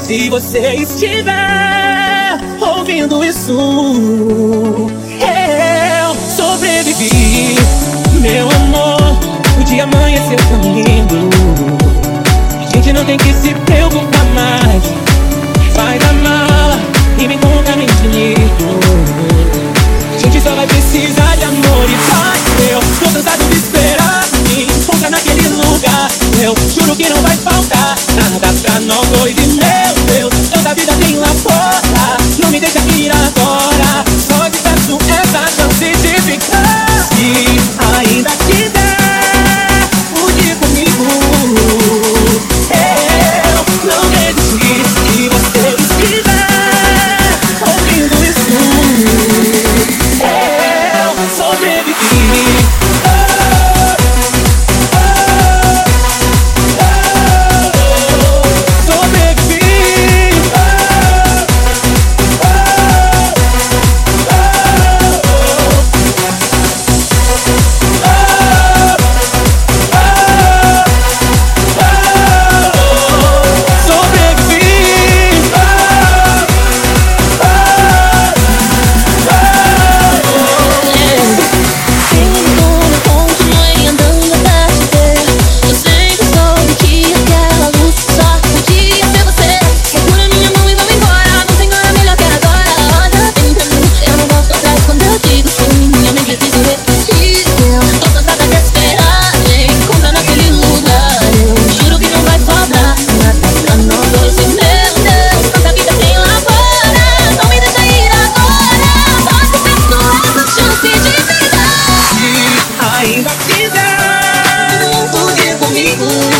Se você estiver ouvindo isso, good.